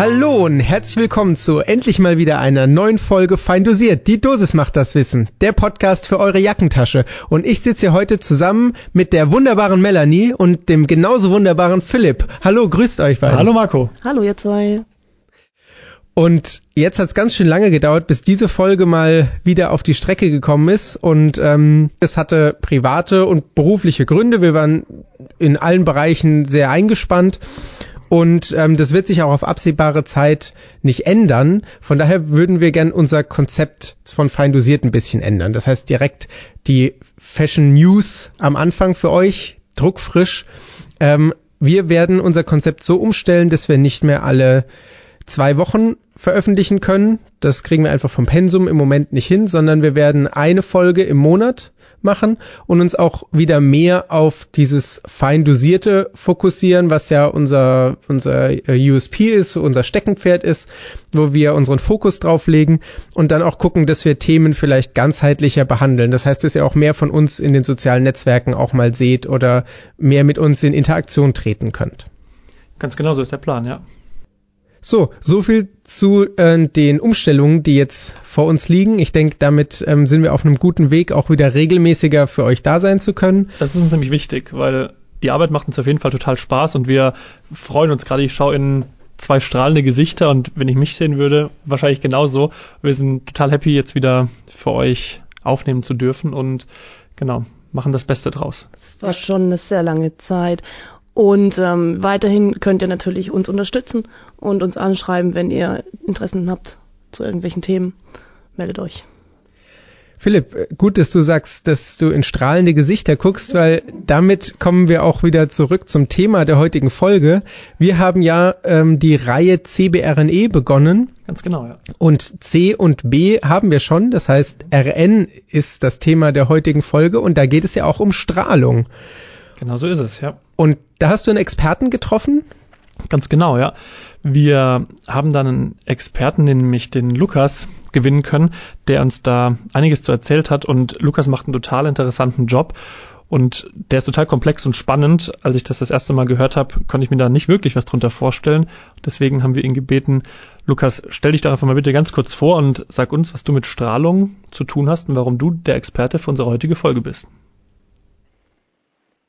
Hallo und herzlich willkommen zu endlich mal wieder einer neuen Folge Fein dosiert. Die Dosis macht das Wissen. Der Podcast für eure Jackentasche. Und ich sitze hier heute zusammen mit der wunderbaren Melanie und dem genauso wunderbaren Philipp. Hallo, grüßt euch beide. Hallo Marco. Hallo ihr zwei. Und jetzt hat es ganz schön lange gedauert, bis diese Folge mal wieder auf die Strecke gekommen ist. Und ähm, es hatte private und berufliche Gründe. Wir waren in allen Bereichen sehr eingespannt. Und ähm, das wird sich auch auf absehbare Zeit nicht ändern. Von daher würden wir gern unser Konzept von fein dosiert ein bisschen ändern. Das heißt direkt die Fashion News am Anfang für euch, druckfrisch. Ähm, wir werden unser Konzept so umstellen, dass wir nicht mehr alle zwei Wochen veröffentlichen können. Das kriegen wir einfach vom Pensum im Moment nicht hin, sondern wir werden eine Folge im Monat machen und uns auch wieder mehr auf dieses fein dosierte fokussieren, was ja unser, unser USP ist, unser Steckenpferd ist, wo wir unseren Fokus drauf legen und dann auch gucken, dass wir Themen vielleicht ganzheitlicher behandeln. Das heißt, dass ihr auch mehr von uns in den sozialen Netzwerken auch mal seht oder mehr mit uns in Interaktion treten könnt. Ganz genau so ist der Plan, ja. So, so viel zu äh, den Umstellungen, die jetzt vor uns liegen. Ich denke, damit ähm, sind wir auf einem guten Weg, auch wieder regelmäßiger für euch da sein zu können. Das ist uns nämlich wichtig, weil die Arbeit macht uns auf jeden Fall total Spaß und wir freuen uns gerade. Ich schaue in zwei strahlende Gesichter und wenn ich mich sehen würde, wahrscheinlich genauso. Wir sind total happy, jetzt wieder für euch aufnehmen zu dürfen und genau, machen das Beste draus. Es war schon eine sehr lange Zeit und ähm, weiterhin könnt ihr natürlich uns unterstützen und uns anschreiben, wenn ihr Interessen habt zu irgendwelchen Themen. Meldet euch. Philipp, gut, dass du sagst, dass du in strahlende Gesichter guckst, weil damit kommen wir auch wieder zurück zum Thema der heutigen Folge. Wir haben ja ähm, die Reihe CBRNE begonnen. Ganz genau, ja. Und C und B haben wir schon. Das heißt, RN ist das Thema der heutigen Folge und da geht es ja auch um Strahlung. Genau so ist es, ja. Und da hast du einen Experten getroffen? Ganz genau, ja. Wir haben dann einen Experten, nämlich den Lukas, gewinnen können, der uns da einiges zu erzählt hat. Und Lukas macht einen total interessanten Job. Und der ist total komplex und spannend. Als ich das das erste Mal gehört habe, konnte ich mir da nicht wirklich was drunter vorstellen. Deswegen haben wir ihn gebeten, Lukas, stell dich doch einfach mal bitte ganz kurz vor und sag uns, was du mit Strahlung zu tun hast und warum du der Experte für unsere heutige Folge bist.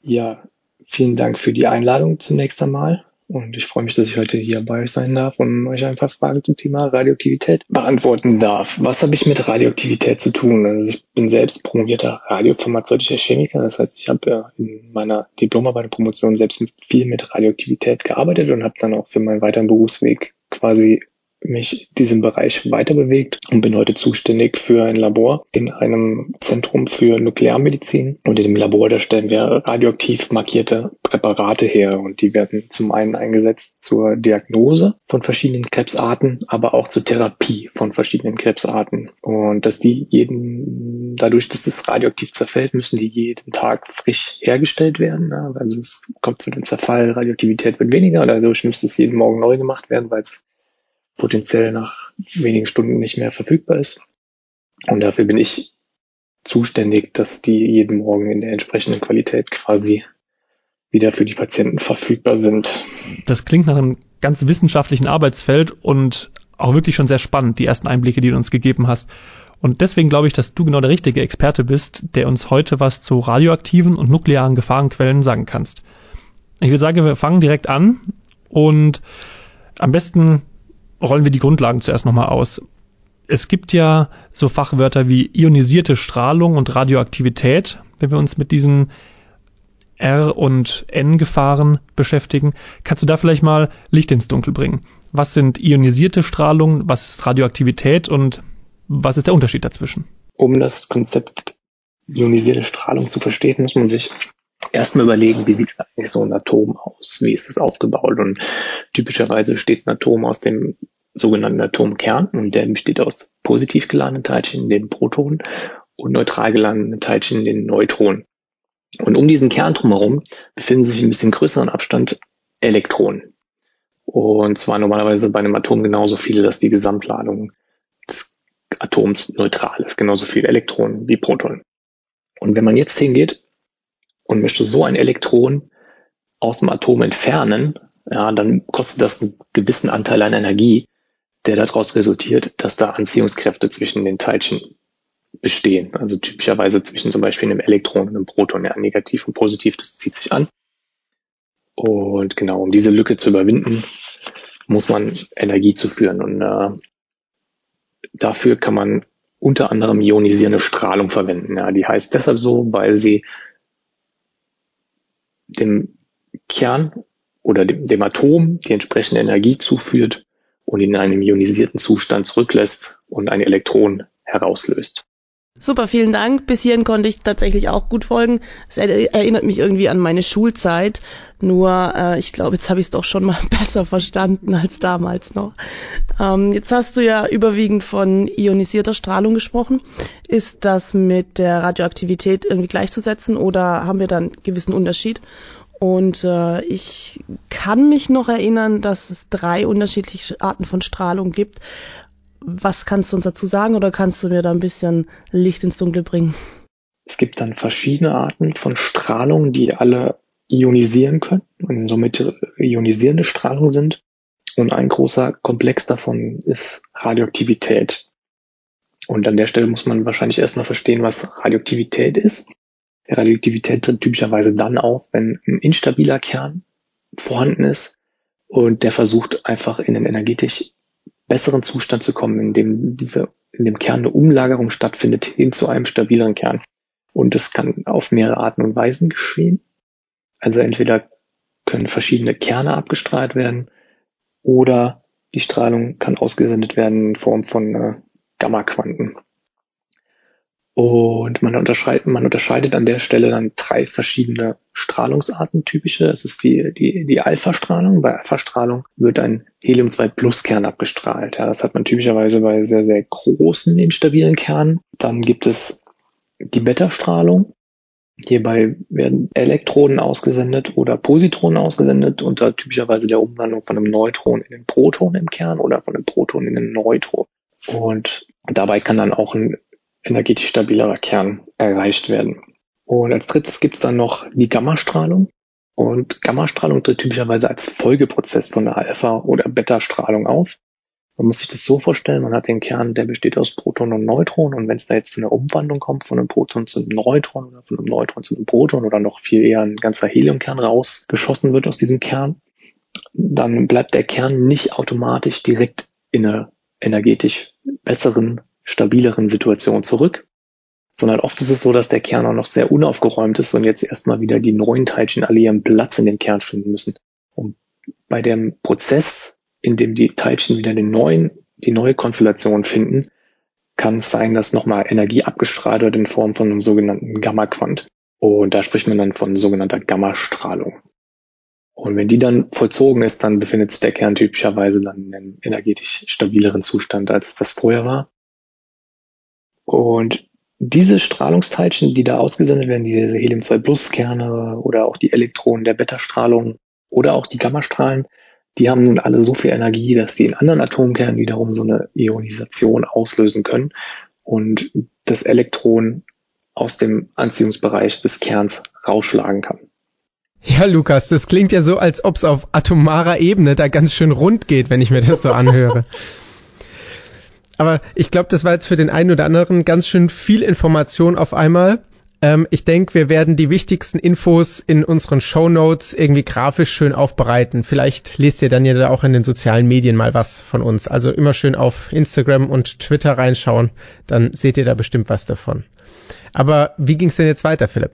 Ja, vielen Dank für die Einladung zunächst einmal. Und ich freue mich, dass ich heute hier bei euch sein darf und euch ein paar Fragen zum Thema Radioaktivität beantworten darf. Was habe ich mit Radioaktivität zu tun? Also ich bin selbst promovierter radiopharmazeutischer Chemiker. Das heißt, ich habe in meiner Diplomarbeit und Promotion selbst viel mit Radioaktivität gearbeitet und habe dann auch für meinen weiteren Berufsweg quasi mich diesem Bereich weiter bewegt und bin heute zuständig für ein Labor in einem Zentrum für Nuklearmedizin. Und in dem Labor, da stellen wir radioaktiv markierte Präparate her und die werden zum einen eingesetzt zur Diagnose von verschiedenen Krebsarten, aber auch zur Therapie von verschiedenen Krebsarten. Und dass die jeden, dadurch, dass es radioaktiv zerfällt, müssen die jeden Tag frisch hergestellt werden. Also es kommt zu dem Zerfall, Radioaktivität wird weniger, dadurch müsste es jeden Morgen neu gemacht werden, weil es potenziell nach wenigen Stunden nicht mehr verfügbar ist. Und dafür bin ich zuständig, dass die jeden Morgen in der entsprechenden Qualität quasi wieder für die Patienten verfügbar sind. Das klingt nach einem ganz wissenschaftlichen Arbeitsfeld und auch wirklich schon sehr spannend, die ersten Einblicke, die du uns gegeben hast. Und deswegen glaube ich, dass du genau der richtige Experte bist, der uns heute was zu radioaktiven und nuklearen Gefahrenquellen sagen kannst. Ich würde sagen, wir fangen direkt an und am besten rollen wir die Grundlagen zuerst nochmal aus. Es gibt ja so Fachwörter wie ionisierte Strahlung und Radioaktivität, wenn wir uns mit diesen R- und N-Gefahren beschäftigen. Kannst du da vielleicht mal Licht ins Dunkel bringen? Was sind ionisierte Strahlung, was ist Radioaktivität und was ist der Unterschied dazwischen? Um das Konzept ionisierte Strahlung zu verstehen, muss man sich erstmal überlegen, wie sieht eigentlich so ein Atom aus? Wie ist es aufgebaut? Und typischerweise steht ein Atom aus dem sogenannten Atomkern und der besteht aus positiv geladenen Teilchen, den Protonen, und neutral geladenen Teilchen, den Neutronen. Und um diesen Kern drumherum befinden sich ein bisschen größeren Abstand Elektronen. Und zwar normalerweise bei einem Atom genauso viele, dass die Gesamtladung des Atoms neutral ist. Genauso viele Elektronen wie Protonen. Und wenn man jetzt hingeht und möchte so ein Elektron aus dem Atom entfernen, ja, dann kostet das einen gewissen Anteil an Energie, der daraus resultiert, dass da Anziehungskräfte zwischen den Teilchen bestehen. Also typischerweise zwischen zum Beispiel einem Elektron und einem Proton. Ja, negativ und positiv, das zieht sich an. Und genau, um diese Lücke zu überwinden, muss man Energie zuführen. Und äh, dafür kann man unter anderem ionisierende Strahlung verwenden. Ja, die heißt deshalb so, weil sie dem Kern oder dem, dem Atom die entsprechende Energie zuführt und in einem ionisierten Zustand zurücklässt und ein Elektron herauslöst. Super, vielen Dank. Bis hierhin konnte ich tatsächlich auch gut folgen. Es erinnert mich irgendwie an meine Schulzeit. Nur, äh, ich glaube, jetzt habe ich es doch schon mal besser verstanden als damals noch. Ähm, jetzt hast du ja überwiegend von ionisierter Strahlung gesprochen. Ist das mit der Radioaktivität irgendwie gleichzusetzen oder haben wir dann einen gewissen Unterschied? Und äh, ich kann mich noch erinnern, dass es drei unterschiedliche Arten von Strahlung gibt. Was kannst du uns dazu sagen oder kannst du mir da ein bisschen Licht ins Dunkle bringen? Es gibt dann verschiedene Arten von Strahlung, die alle ionisieren können und somit ionisierende Strahlung sind. Und ein großer Komplex davon ist Radioaktivität. Und an der Stelle muss man wahrscheinlich erstmal verstehen, was Radioaktivität ist. Radioaktivität tritt typischerweise dann auf, wenn ein instabiler Kern vorhanden ist und der versucht einfach in einen energetisch besseren Zustand zu kommen, in dem diese, in dem Kern eine Umlagerung stattfindet hin zu einem stabileren Kern. Und das kann auf mehrere Arten und Weisen geschehen. Also entweder können verschiedene Kerne abgestrahlt werden oder die Strahlung kann ausgesendet werden in Form von äh, Gamma-Quanten. Und man unterscheidet, man unterscheidet an der Stelle dann drei verschiedene Strahlungsarten typische. Es ist die, die, die Alpha-Strahlung. Bei Alpha-Strahlung wird ein Helium-2-Plus-Kern abgestrahlt. Ja, das hat man typischerweise bei sehr, sehr großen, instabilen Kernen. Dann gibt es die Beta-Strahlung. Hierbei werden Elektronen ausgesendet oder Positronen ausgesendet unter typischerweise der Umwandlung von einem Neutron in einen Proton im Kern oder von einem Proton in einen Neutron. Und dabei kann dann auch ein energetisch stabilerer Kern erreicht werden. Und als drittes gibt es dann noch die Gammastrahlung. Und Gammastrahlung tritt typischerweise als Folgeprozess von der Alpha- oder Beta-Strahlung auf. Man muss sich das so vorstellen, man hat den Kern, der besteht aus Proton und Neutron und wenn es da jetzt zu einer Umwandlung kommt von einem Proton zu einem Neutron oder von einem Neutron zu einem Proton oder noch viel eher ein ganzer Heliumkern rausgeschossen wird aus diesem Kern, dann bleibt der Kern nicht automatisch direkt in einer energetisch besseren stabileren Situation zurück, sondern oft ist es so, dass der Kern auch noch sehr unaufgeräumt ist und jetzt erstmal wieder die neuen Teilchen alle ihren Platz in dem Kern finden müssen. Und bei dem Prozess, in dem die Teilchen wieder den neuen, die neue Konstellation finden, kann es sein, dass nochmal Energie abgestrahlt wird in Form von einem sogenannten Gamma-Quant. Und da spricht man dann von sogenannter Gammastrahlung. Und wenn die dann vollzogen ist, dann befindet sich der Kern typischerweise dann in einem energetisch stabileren Zustand, als es das vorher war. Und diese Strahlungsteilchen, die da ausgesendet werden, diese Helium-2-Plus-Kerne oder auch die Elektronen der Beta-Strahlung oder auch die Gammastrahlen, die haben nun alle so viel Energie, dass sie in anderen Atomkernen wiederum so eine Ionisation auslösen können und das Elektron aus dem Anziehungsbereich des Kerns rausschlagen kann. Ja, Lukas, das klingt ja so, als ob es auf atomarer Ebene da ganz schön rund geht, wenn ich mir das so anhöre. Aber ich glaube, das war jetzt für den einen oder anderen ganz schön viel Information auf einmal. Ähm, ich denke, wir werden die wichtigsten Infos in unseren Show Notes irgendwie grafisch schön aufbereiten. Vielleicht lest ihr dann ja da auch in den sozialen Medien mal was von uns. Also immer schön auf Instagram und Twitter reinschauen, dann seht ihr da bestimmt was davon. Aber wie ging es denn jetzt weiter, Philipp?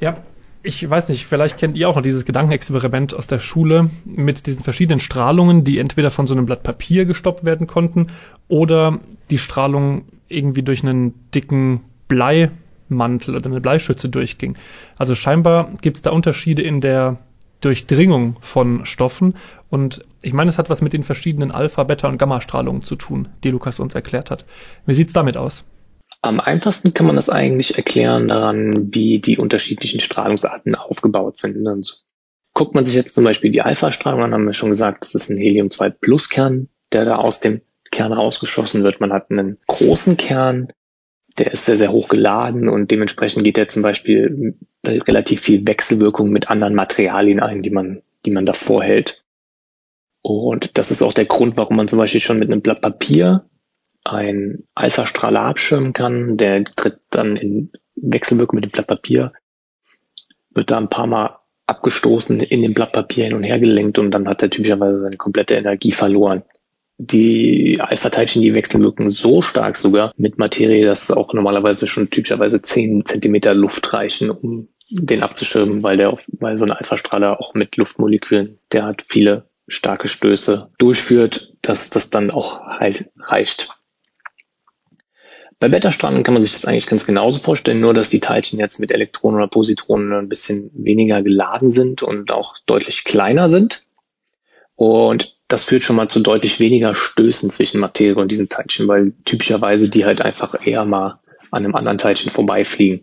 Ja, ich weiß nicht, vielleicht kennt ihr auch noch dieses Gedankenexperiment aus der Schule mit diesen verschiedenen Strahlungen, die entweder von so einem Blatt Papier gestoppt werden konnten oder die Strahlung irgendwie durch einen dicken Bleimantel oder eine Bleischütze durchging. Also scheinbar gibt es da Unterschiede in der Durchdringung von Stoffen und ich meine, es hat was mit den verschiedenen Alpha, Beta und Gamma-Strahlungen zu tun, die Lukas uns erklärt hat. Wie sieht's damit aus? Am einfachsten kann man das eigentlich erklären daran, wie die unterschiedlichen Strahlungsarten aufgebaut sind. Also guckt man sich jetzt zum Beispiel die Alpha-Strahlung an, haben wir schon gesagt, das ist ein Helium-2-Plus-Kern, der da aus dem Kern rausgeschossen wird. Man hat einen großen Kern, der ist sehr, sehr hoch geladen und dementsprechend geht er zum Beispiel relativ viel Wechselwirkung mit anderen Materialien ein, die man die man davor hält. Und das ist auch der Grund, warum man zum Beispiel schon mit einem Blatt Papier einen Alpha-Strahler abschirmen kann. Der tritt dann in Wechselwirkung mit dem Blatt Papier, wird da ein paar Mal abgestoßen, in dem Blatt Papier hin und her gelenkt und dann hat er typischerweise seine komplette Energie verloren. Die Alpha-Teilchen, die wechselwirken so stark sogar mit Materie, dass auch normalerweise schon typischerweise 10 Zentimeter Luft reichen, um den abzuschirmen, weil der, weil so ein Alpha-Strahler auch mit Luftmolekülen, der hat viele starke Stöße durchführt, dass das dann auch halt reicht. Bei Beta-Strahlen kann man sich das eigentlich ganz genauso vorstellen, nur dass die Teilchen jetzt mit Elektronen oder Positronen ein bisschen weniger geladen sind und auch deutlich kleiner sind. Und das führt schon mal zu deutlich weniger Stößen zwischen Materie und diesen Teilchen, weil typischerweise die halt einfach eher mal an einem anderen Teilchen vorbeifliegen.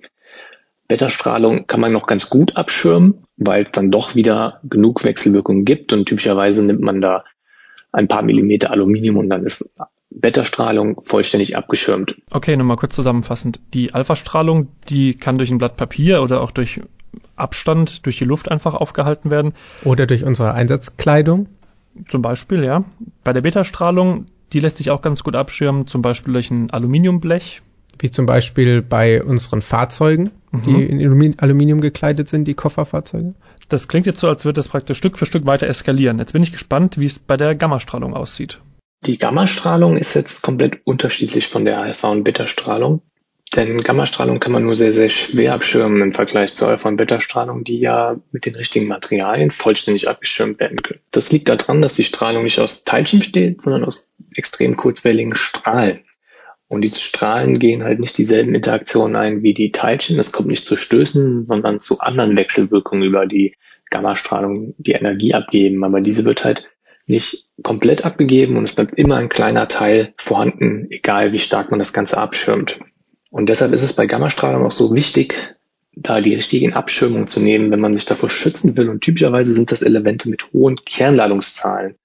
Beta-Strahlung kann man noch ganz gut abschirmen, weil es dann doch wieder genug Wechselwirkungen gibt und typischerweise nimmt man da ein paar Millimeter Aluminium und dann ist Beta-Strahlung vollständig abgeschirmt. Okay, nochmal kurz zusammenfassend. Die Alpha-Strahlung, die kann durch ein Blatt Papier oder auch durch Abstand, durch die Luft einfach aufgehalten werden. Oder durch unsere Einsatzkleidung. Zum Beispiel, ja. Bei der Beta-Strahlung, die lässt sich auch ganz gut abschirmen, zum Beispiel durch ein Aluminiumblech. Wie zum Beispiel bei unseren Fahrzeugen, mhm. die in Aluminium gekleidet sind, die Kofferfahrzeuge. Das klingt jetzt so, als würde das praktisch Stück für Stück weiter eskalieren. Jetzt bin ich gespannt, wie es bei der Gammastrahlung aussieht. Die Gammastrahlung ist jetzt komplett unterschiedlich von der Alpha- und Beta-Strahlung. Denn Gammastrahlung kann man nur sehr, sehr schwer abschirmen im Vergleich zur Alpha- und Beta-Strahlung, die ja mit den richtigen Materialien vollständig abgeschirmt werden können. Das liegt daran, dass die Strahlung nicht aus Teilchen besteht, sondern aus extrem kurzwelligen Strahlen. Und diese Strahlen gehen halt nicht dieselben Interaktionen ein wie die Teilchen. Es kommt nicht zu Stößen, sondern zu anderen Wechselwirkungen über die Gammastrahlung, die Energie abgeben. Aber diese wird halt nicht komplett abgegeben und es bleibt immer ein kleiner Teil vorhanden, egal wie stark man das Ganze abschirmt. Und deshalb ist es bei Gammastrahlung auch so wichtig, da die richtigen Abschirmungen zu nehmen, wenn man sich davor schützen will. Und typischerweise sind das Elemente mit hohen Kernladungszahlen.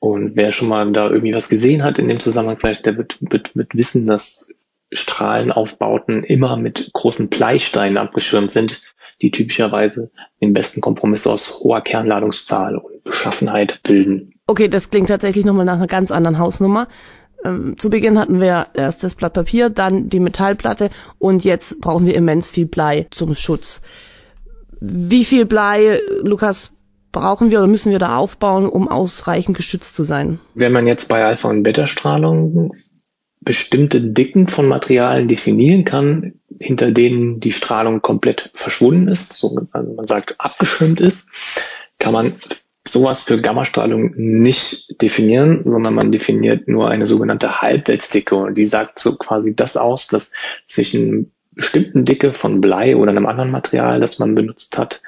Und wer schon mal da irgendwie was gesehen hat in dem Zusammenhang, vielleicht der wird, wird, wird wissen, dass Strahlenaufbauten immer mit großen Bleisteinen abgeschirmt sind, die typischerweise den besten Kompromiss aus hoher Kernladungszahl und Beschaffenheit bilden. Okay, das klingt tatsächlich nochmal nach einer ganz anderen Hausnummer. Ähm, zu Beginn hatten wir erst das Blatt Papier, dann die Metallplatte und jetzt brauchen wir immens viel Blei zum Schutz. Wie viel Blei, Lukas, brauchen wir oder müssen wir da aufbauen, um ausreichend geschützt zu sein? Wenn man jetzt bei Alpha- und Beta-Strahlung bestimmte Dicken von Materialien definieren kann, hinter denen die Strahlung komplett verschwunden ist, so also man sagt abgeschirmt ist, kann man sowas für Gammastrahlung nicht definieren, sondern man definiert nur eine sogenannte Halbweltsdicke und die sagt so quasi das aus, dass zwischen bestimmten Dicke von Blei oder einem anderen Material, das man benutzt hat,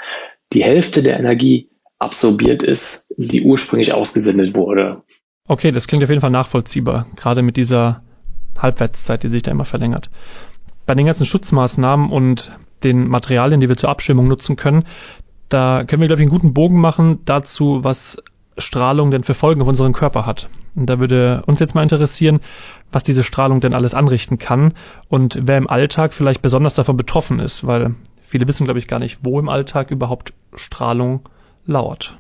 die Hälfte der Energie absorbiert ist, die ursprünglich ausgesendet wurde. Okay, das klingt auf jeden Fall nachvollziehbar, gerade mit dieser Halbwertszeit, die sich da immer verlängert. Bei den ganzen Schutzmaßnahmen und den Materialien, die wir zur Abschirmung nutzen können, da können wir, glaube ich, einen guten Bogen machen dazu, was Strahlung denn für Folgen auf unseren Körper hat. Und da würde uns jetzt mal interessieren, was diese Strahlung denn alles anrichten kann und wer im Alltag vielleicht besonders davon betroffen ist, weil viele wissen, glaube ich, gar nicht, wo im Alltag überhaupt Strahlung lauert.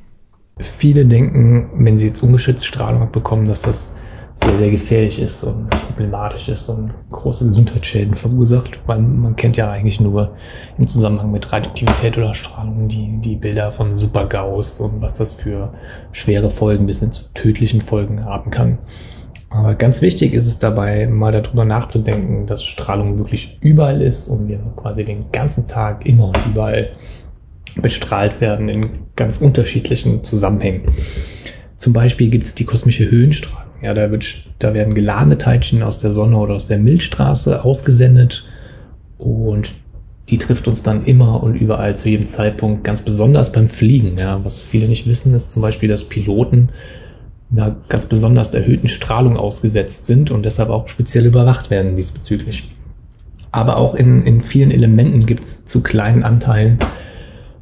Viele denken, wenn sie jetzt ungeschützt Strahlung bekommen, dass das sehr, sehr gefährlich ist und problematisch ist und große Gesundheitsschäden verursacht, weil man kennt ja eigentlich nur im Zusammenhang mit Radioaktivität oder Strahlung die, die Bilder von Super-GAUS und was das für schwere Folgen bis hin zu tödlichen Folgen haben kann. Aber ganz wichtig ist es dabei, mal darüber nachzudenken, dass Strahlung wirklich überall ist und wir quasi den ganzen Tag immer und überall bestrahlt werden in ganz unterschiedlichen Zusammenhängen. Zum Beispiel gibt es die kosmische Höhenstrahlung. Ja, da, wird, da werden geladene Teilchen aus der Sonne oder aus der Milchstraße ausgesendet und die trifft uns dann immer und überall zu jedem Zeitpunkt, ganz besonders beim Fliegen. Ja, was viele nicht wissen, ist zum Beispiel, dass Piloten einer ganz besonders erhöhten Strahlung ausgesetzt sind und deshalb auch speziell überwacht werden diesbezüglich. Aber auch in, in vielen Elementen gibt es zu kleinen Anteilen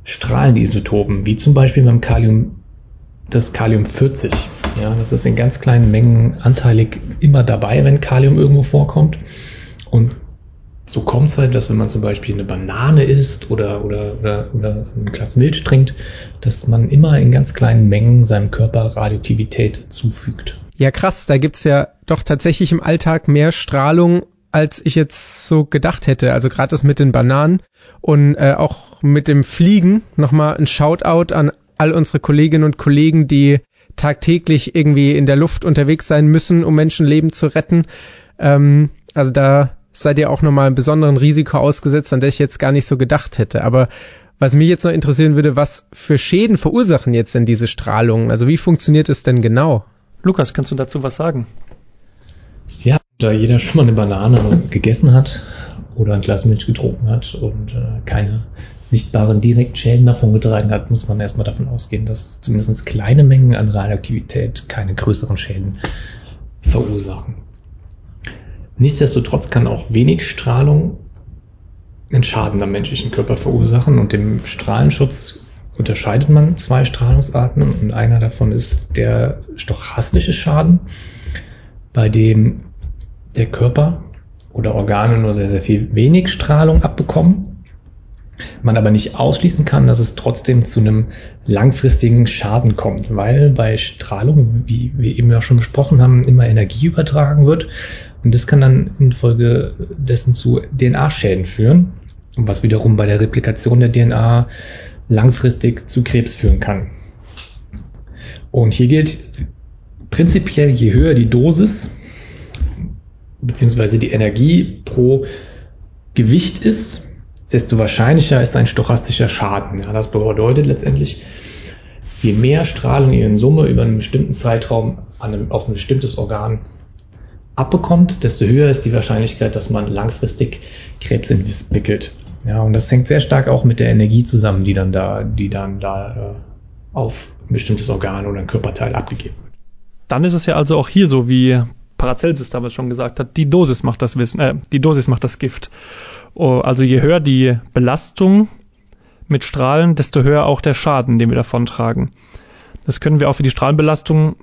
Strahlenisotopen, wie zum Beispiel beim Kalium, das Kalium 40. Ja, das ist in ganz kleinen Mengen anteilig immer dabei, wenn Kalium irgendwo vorkommt. Und so kommt es halt, dass wenn man zum Beispiel eine Banane isst oder, oder, oder, oder ein Glas Milch trinkt, dass man immer in ganz kleinen Mengen seinem Körper Radioaktivität zufügt. Ja, krass, da gibt's ja doch tatsächlich im Alltag mehr Strahlung, als ich jetzt so gedacht hätte. Also gerade das mit den Bananen und äh, auch mit dem Fliegen nochmal ein Shoutout an all unsere Kolleginnen und Kollegen, die tagtäglich irgendwie in der Luft unterwegs sein müssen, um Menschenleben zu retten. Ähm, also da seid ihr auch nochmal einem besonderen Risiko ausgesetzt, an das ich jetzt gar nicht so gedacht hätte. Aber was mich jetzt noch interessieren würde, was für Schäden verursachen jetzt denn diese Strahlungen? Also wie funktioniert es denn genau? Lukas, kannst du dazu was sagen? Ja, da jeder schon mal eine Banane gegessen hat oder ein Glas Milch getrunken hat und äh, keine sichtbaren Direktschäden davon getragen hat, muss man erstmal davon ausgehen, dass zumindest kleine Mengen an Radioaktivität keine größeren Schäden verursachen. Nichtsdestotrotz kann auch wenig Strahlung einen Schaden am menschlichen Körper verursachen und im Strahlenschutz unterscheidet man zwei Strahlungsarten und einer davon ist der stochastische Schaden, bei dem der Körper oder Organe nur sehr, sehr viel wenig Strahlung abbekommen, man aber nicht ausschließen kann, dass es trotzdem zu einem langfristigen Schaden kommt, weil bei Strahlung, wie wir eben ja schon besprochen haben, immer Energie übertragen wird und das kann dann infolgedessen zu DNA-Schäden führen, was wiederum bei der Replikation der DNA langfristig zu Krebs führen kann. Und hier gilt prinzipiell, je höher die Dosis beziehungsweise die Energie pro Gewicht ist, desto wahrscheinlicher ist ein stochastischer Schaden. Ja, das bedeutet letztendlich, je mehr Strahlung ihr in Summe über einen bestimmten Zeitraum einem, auf ein bestimmtes Organ abbekommt, desto höher ist die Wahrscheinlichkeit, dass man langfristig Krebs entwickelt. Ja, und das hängt sehr stark auch mit der Energie zusammen, die dann da, die dann da äh, auf ein bestimmtes Organ oder ein Körperteil abgegeben wird. Dann ist es ja also auch hier so, wie Paracelsus damals schon gesagt hat, die Dosis macht das Wissen, äh, die Dosis macht das Gift. Oh, also je höher die Belastung mit Strahlen, desto höher auch der Schaden, den wir davontragen. Das können wir auch für die Strahlenbelastung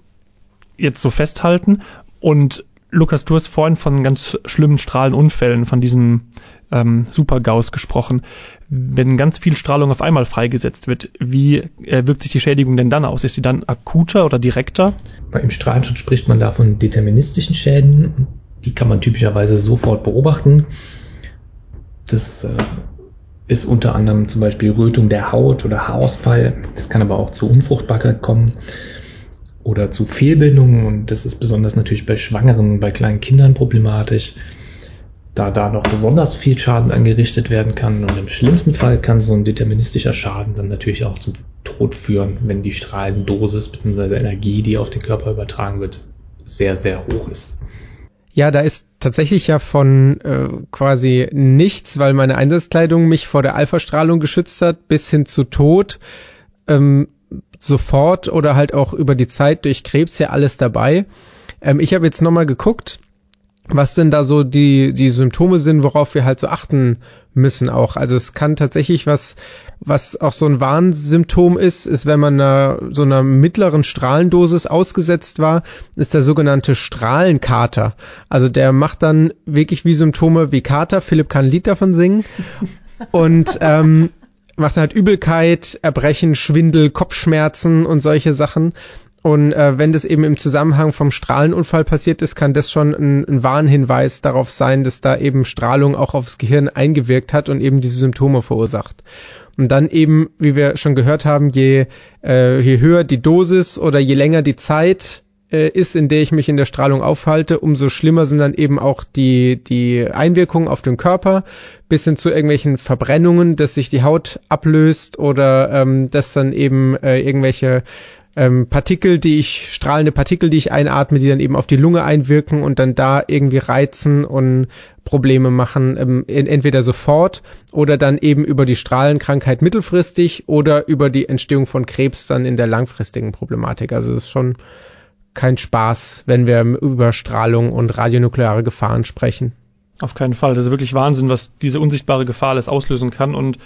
jetzt so festhalten. Und Lukas, du hast vorhin von ganz schlimmen Strahlenunfällen, von diesen ähm, Super-GAUS gesprochen. Wenn ganz viel Strahlung auf einmal freigesetzt wird, wie äh, wirkt sich die Schädigung denn dann aus? Ist sie dann akuter oder direkter? Im Strahlenschutz spricht man da von deterministischen Schäden. Die kann man typischerweise sofort beobachten. Das äh, ist unter anderem zum Beispiel Rötung der Haut oder Haarausfall. Es kann aber auch zu Unfruchtbarkeit kommen oder zu Fehlbildungen und das ist besonders natürlich bei Schwangeren bei kleinen Kindern problematisch, da da noch besonders viel Schaden angerichtet werden kann und im schlimmsten Fall kann so ein deterministischer Schaden dann natürlich auch zum Tod führen, wenn die Strahlendosis bzw. Energie, die auf den Körper übertragen wird, sehr, sehr hoch ist. Ja, da ist tatsächlich ja von äh, quasi nichts, weil meine Einsatzkleidung mich vor der Alpha-Strahlung geschützt hat, bis hin zu Tod. Ähm, sofort oder halt auch über die Zeit durch Krebs ja alles dabei. Ähm, ich habe jetzt nochmal geguckt, was denn da so die, die Symptome sind, worauf wir halt so achten müssen auch. Also es kann tatsächlich was, was auch so ein Warnsymptom ist, ist, wenn man einer, so einer mittleren Strahlendosis ausgesetzt war, ist der sogenannte Strahlenkater. Also der macht dann wirklich wie Symptome wie Kater. Philipp kann ein Lied davon singen. Und ähm, macht halt Übelkeit, Erbrechen, Schwindel, Kopfschmerzen und solche Sachen. Und äh, wenn das eben im Zusammenhang vom Strahlenunfall passiert ist, kann das schon ein, ein Warnhinweis darauf sein, dass da eben Strahlung auch aufs Gehirn eingewirkt hat und eben diese Symptome verursacht. Und dann eben, wie wir schon gehört haben, je, äh, je höher die Dosis oder je länger die Zeit, äh, ist, in der ich mich in der Strahlung aufhalte, umso schlimmer sind dann eben auch die, die Einwirkungen auf den Körper, bis hin zu irgendwelchen Verbrennungen, dass sich die Haut ablöst oder ähm, dass dann eben äh, irgendwelche ähm, Partikel, die ich, strahlende Partikel, die ich einatme, die dann eben auf die Lunge einwirken und dann da irgendwie reizen und Probleme machen, ähm, entweder sofort oder dann eben über die Strahlenkrankheit mittelfristig oder über die Entstehung von Krebs dann in der langfristigen Problematik. Also es ist schon kein Spaß, wenn wir über Strahlung und radionukleare Gefahren sprechen. Auf keinen Fall. Das ist wirklich Wahnsinn, was diese unsichtbare Gefahr alles auslösen kann. Und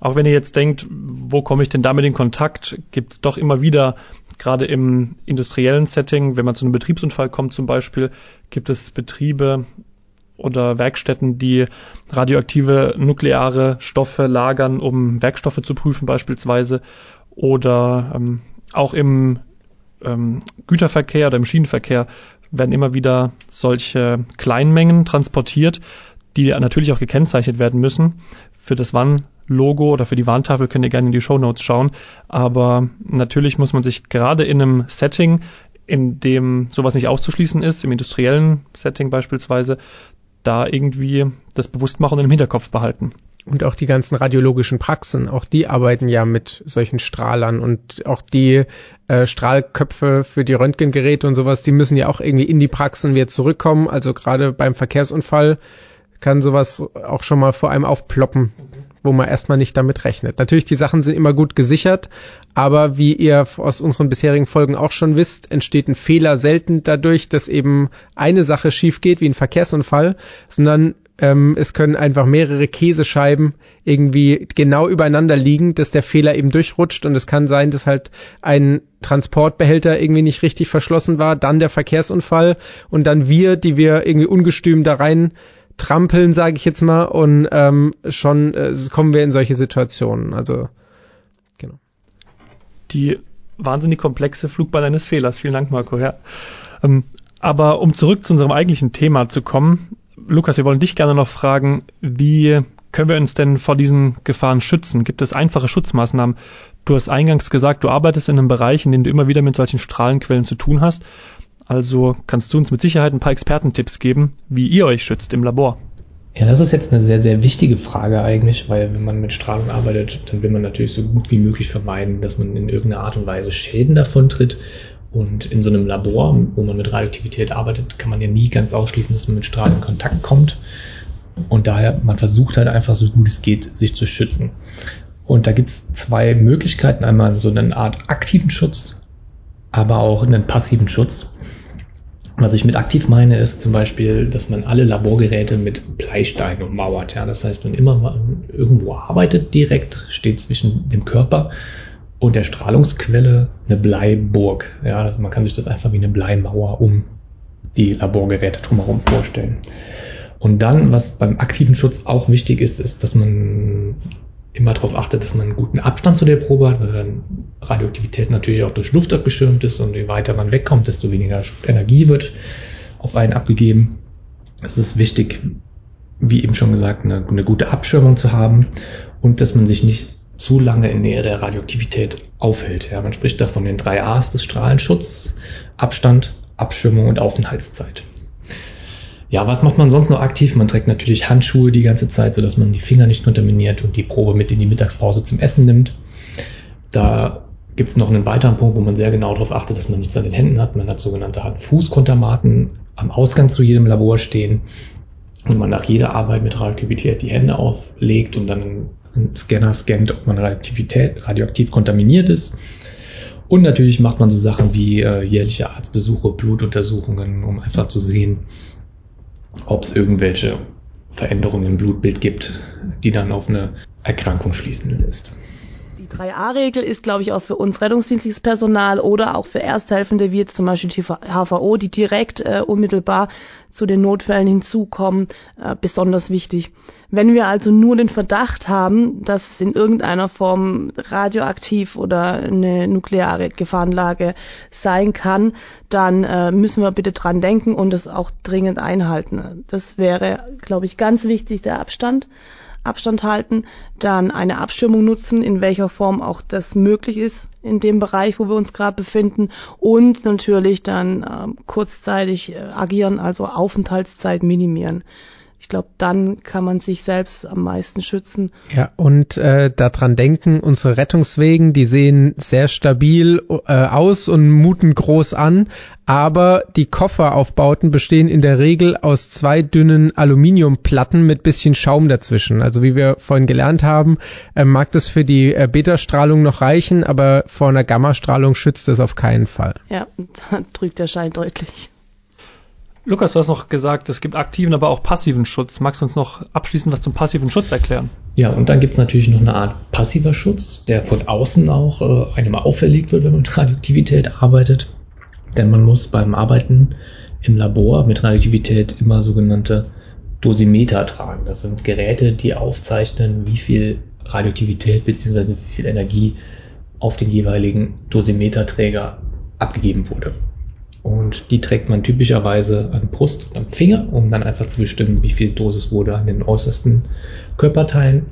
auch wenn ihr jetzt denkt, wo komme ich denn damit in Kontakt, gibt es doch immer wieder, gerade im industriellen Setting, wenn man zu einem Betriebsunfall kommt zum Beispiel, gibt es Betriebe, oder Werkstätten, die radioaktive nukleare Stoffe lagern, um Werkstoffe zu prüfen beispielsweise. Oder ähm, auch im ähm, Güterverkehr oder im Schienenverkehr werden immer wieder solche Kleinmengen transportiert, die natürlich auch gekennzeichnet werden müssen. Für das Wann-Logo oder für die Warntafel könnt ihr gerne in die Show schauen. Aber natürlich muss man sich gerade in einem Setting, in dem sowas nicht auszuschließen ist, im industriellen Setting beispielsweise, da irgendwie das Bewusstmachen im Hinterkopf behalten. Und auch die ganzen radiologischen Praxen, auch die arbeiten ja mit solchen Strahlern und auch die äh, Strahlköpfe für die Röntgengeräte und sowas, die müssen ja auch irgendwie in die Praxen wieder zurückkommen. Also gerade beim Verkehrsunfall kann sowas auch schon mal vor einem aufploppen, wo man erstmal nicht damit rechnet. Natürlich, die Sachen sind immer gut gesichert, aber wie ihr aus unseren bisherigen Folgen auch schon wisst, entsteht ein Fehler selten dadurch, dass eben eine Sache schief geht, wie ein Verkehrsunfall, sondern ähm, es können einfach mehrere Käsescheiben irgendwie genau übereinander liegen, dass der Fehler eben durchrutscht und es kann sein, dass halt ein Transportbehälter irgendwie nicht richtig verschlossen war, dann der Verkehrsunfall und dann wir, die wir irgendwie ungestüm da rein trampeln, sage ich jetzt mal, und ähm, schon äh, kommen wir in solche Situationen. Also genau. Die wahnsinnig komplexe Flugbahn eines Fehlers. Vielen Dank, Marco. Ja. Ähm, aber um zurück zu unserem eigentlichen Thema zu kommen, Lukas, wir wollen dich gerne noch fragen, wie können wir uns denn vor diesen Gefahren schützen? Gibt es einfache Schutzmaßnahmen? Du hast eingangs gesagt, du arbeitest in einem Bereich, in dem du immer wieder mit solchen Strahlenquellen zu tun hast. Also kannst du uns mit Sicherheit ein paar Expertentipps geben, wie ihr euch schützt im Labor. Ja, das ist jetzt eine sehr, sehr wichtige Frage eigentlich, weil wenn man mit Strahlung arbeitet, dann will man natürlich so gut wie möglich vermeiden, dass man in irgendeiner Art und Weise Schäden davontritt. Und in so einem Labor, wo man mit Radioaktivität arbeitet, kann man ja nie ganz ausschließen, dass man mit Strahlen in Kontakt kommt. Und daher, man versucht halt einfach so gut es geht, sich zu schützen. Und da gibt es zwei Möglichkeiten. Einmal so eine Art aktiven Schutz, aber auch einen passiven Schutz. Was ich mit aktiv meine, ist zum Beispiel, dass man alle Laborgeräte mit Bleistein ummauert. Ja, das heißt, wenn immer man irgendwo arbeitet, direkt steht zwischen dem Körper und der Strahlungsquelle eine Bleiburg. Ja, man kann sich das einfach wie eine Bleimauer um die Laborgeräte drumherum vorstellen. Und dann, was beim aktiven Schutz auch wichtig ist, ist, dass man immer darauf achtet, dass man einen guten Abstand zu der Probe hat, weil dann Radioaktivität natürlich auch durch Luft abgeschirmt ist und je weiter man wegkommt, desto weniger Energie wird auf einen abgegeben. Es ist wichtig, wie eben schon gesagt, eine, eine gute Abschirmung zu haben und dass man sich nicht zu lange in Nähe der Radioaktivität aufhält. Ja, man spricht da von den drei A's des Strahlenschutzes, Abstand, Abschirmung und Aufenthaltszeit. Ja, was macht man sonst noch aktiv? Man trägt natürlich Handschuhe die ganze Zeit, sodass man die Finger nicht kontaminiert und die Probe mit in die Mittagspause zum Essen nimmt. Da gibt es noch einen weiteren Punkt, wo man sehr genau darauf achtet, dass man nichts an den Händen hat. Man hat sogenannte Hand-Fuß-Kontamaten am Ausgang zu jedem Labor stehen, wo man nach jeder Arbeit mit Radioaktivität die Hände auflegt und dann einen Scanner scannt, ob man radioaktiv kontaminiert ist. Und natürlich macht man so Sachen wie äh, jährliche Arztbesuche, Blutuntersuchungen, um einfach zu sehen, ob es irgendwelche Veränderungen im Blutbild gibt, die dann auf eine Erkrankung schließen lässt. Die 3a-Regel ist, glaube ich, auch für uns rettungsdienstliches Personal oder auch für Ersthelfende, wie jetzt zum Beispiel die HVO, die direkt äh, unmittelbar zu den Notfällen hinzukommen, äh, besonders wichtig. Wenn wir also nur den Verdacht haben, dass es in irgendeiner Form radioaktiv oder eine nukleare Gefahrenlage sein kann, dann äh, müssen wir bitte dran denken und es auch dringend einhalten. Das wäre, glaube ich, ganz wichtig, der Abstand. Abstand halten, dann eine Abschirmung nutzen, in welcher Form auch das möglich ist in dem Bereich, wo wir uns gerade befinden und natürlich dann äh, kurzzeitig agieren, also Aufenthaltszeit minimieren. Ich glaube, dann kann man sich selbst am meisten schützen. Ja, und äh, daran denken, unsere Rettungswegen, die sehen sehr stabil äh, aus und muten groß an, aber die Kofferaufbauten bestehen in der Regel aus zwei dünnen Aluminiumplatten mit bisschen Schaum dazwischen. Also wie wir vorhin gelernt haben, äh, mag das für die äh, Beta-Strahlung noch reichen, aber vor einer Gamma-Strahlung schützt es auf keinen Fall. Ja, da drückt der Schein deutlich. Lukas, du hast noch gesagt, es gibt aktiven, aber auch passiven Schutz. Magst du uns noch abschließend was zum passiven Schutz erklären? Ja, und dann gibt es natürlich noch eine Art passiver Schutz, der von außen auch äh, einem auferlegt wird, wenn man mit Radioaktivität arbeitet. Denn man muss beim Arbeiten im Labor mit Radioaktivität immer sogenannte Dosimeter tragen. Das sind Geräte, die aufzeichnen, wie viel Radioaktivität bzw. wie viel Energie auf den jeweiligen Dosimeterträger abgegeben wurde. Und die trägt man typischerweise an Brust und am Finger, um dann einfach zu bestimmen, wie viel Dosis wurde an den äußersten Körperteilen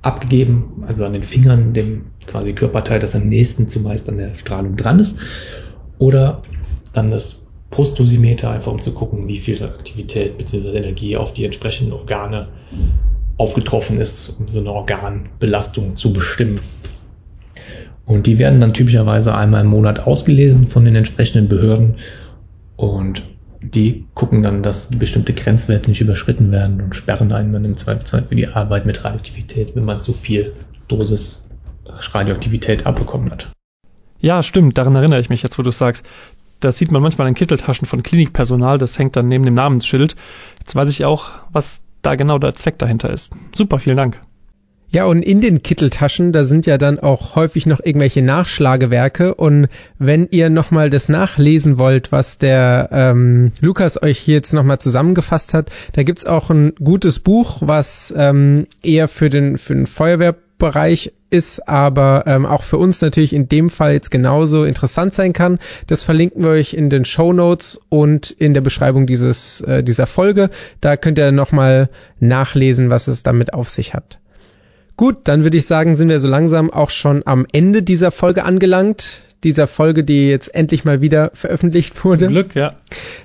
abgegeben, also an den Fingern, dem quasi Körperteil, das am nächsten zumeist an der Strahlung dran ist. Oder dann das Brustdosimeter, einfach um zu gucken, wie viel Aktivität bzw. Energie auf die entsprechenden Organe aufgetroffen ist, um so eine Organbelastung zu bestimmen. Und die werden dann typischerweise einmal im Monat ausgelesen von den entsprechenden Behörden und die gucken dann, dass bestimmte Grenzwerte nicht überschritten werden und sperren einen dann im Zweifelsfall für die Arbeit mit Radioaktivität, wenn man zu viel Dosis Radioaktivität abbekommen hat. Ja, stimmt, daran erinnere ich mich jetzt, wo du sagst. Das sieht man manchmal in Kitteltaschen von Klinikpersonal, das hängt dann neben dem Namensschild. Jetzt weiß ich auch, was da genau der Zweck dahinter ist. Super, vielen Dank. Ja, und in den Kitteltaschen, da sind ja dann auch häufig noch irgendwelche Nachschlagewerke. Und wenn ihr nochmal das nachlesen wollt, was der ähm, Lukas euch hier jetzt nochmal zusammengefasst hat, da gibt's auch ein gutes Buch, was ähm, eher für den, für den Feuerwehrbereich ist, aber ähm, auch für uns natürlich in dem Fall jetzt genauso interessant sein kann. Das verlinken wir euch in den Show Notes und in der Beschreibung dieses, äh, dieser Folge. Da könnt ihr nochmal nachlesen, was es damit auf sich hat. Gut, dann würde ich sagen, sind wir so langsam auch schon am Ende dieser Folge angelangt. Dieser Folge, die jetzt endlich mal wieder veröffentlicht wurde. Zum Glück, ja.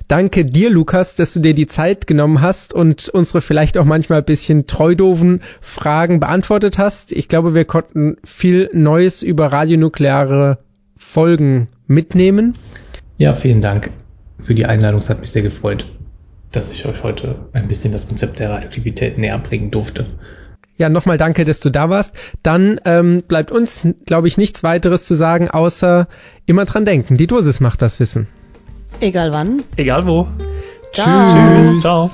Danke dir, Lukas, dass du dir die Zeit genommen hast und unsere vielleicht auch manchmal ein bisschen treudoven Fragen beantwortet hast. Ich glaube, wir konnten viel Neues über radionukleare Folgen mitnehmen. Ja, vielen Dank für die Einladung. Es hat mich sehr gefreut, dass ich euch heute ein bisschen das Konzept der Radioaktivität näher bringen durfte. Ja, nochmal danke, dass du da warst. Dann ähm, bleibt uns, glaube ich, nichts weiteres zu sagen, außer immer dran denken. Die Dosis macht das Wissen. Egal wann. Egal wo. Ciao. Tschüss. Ciao.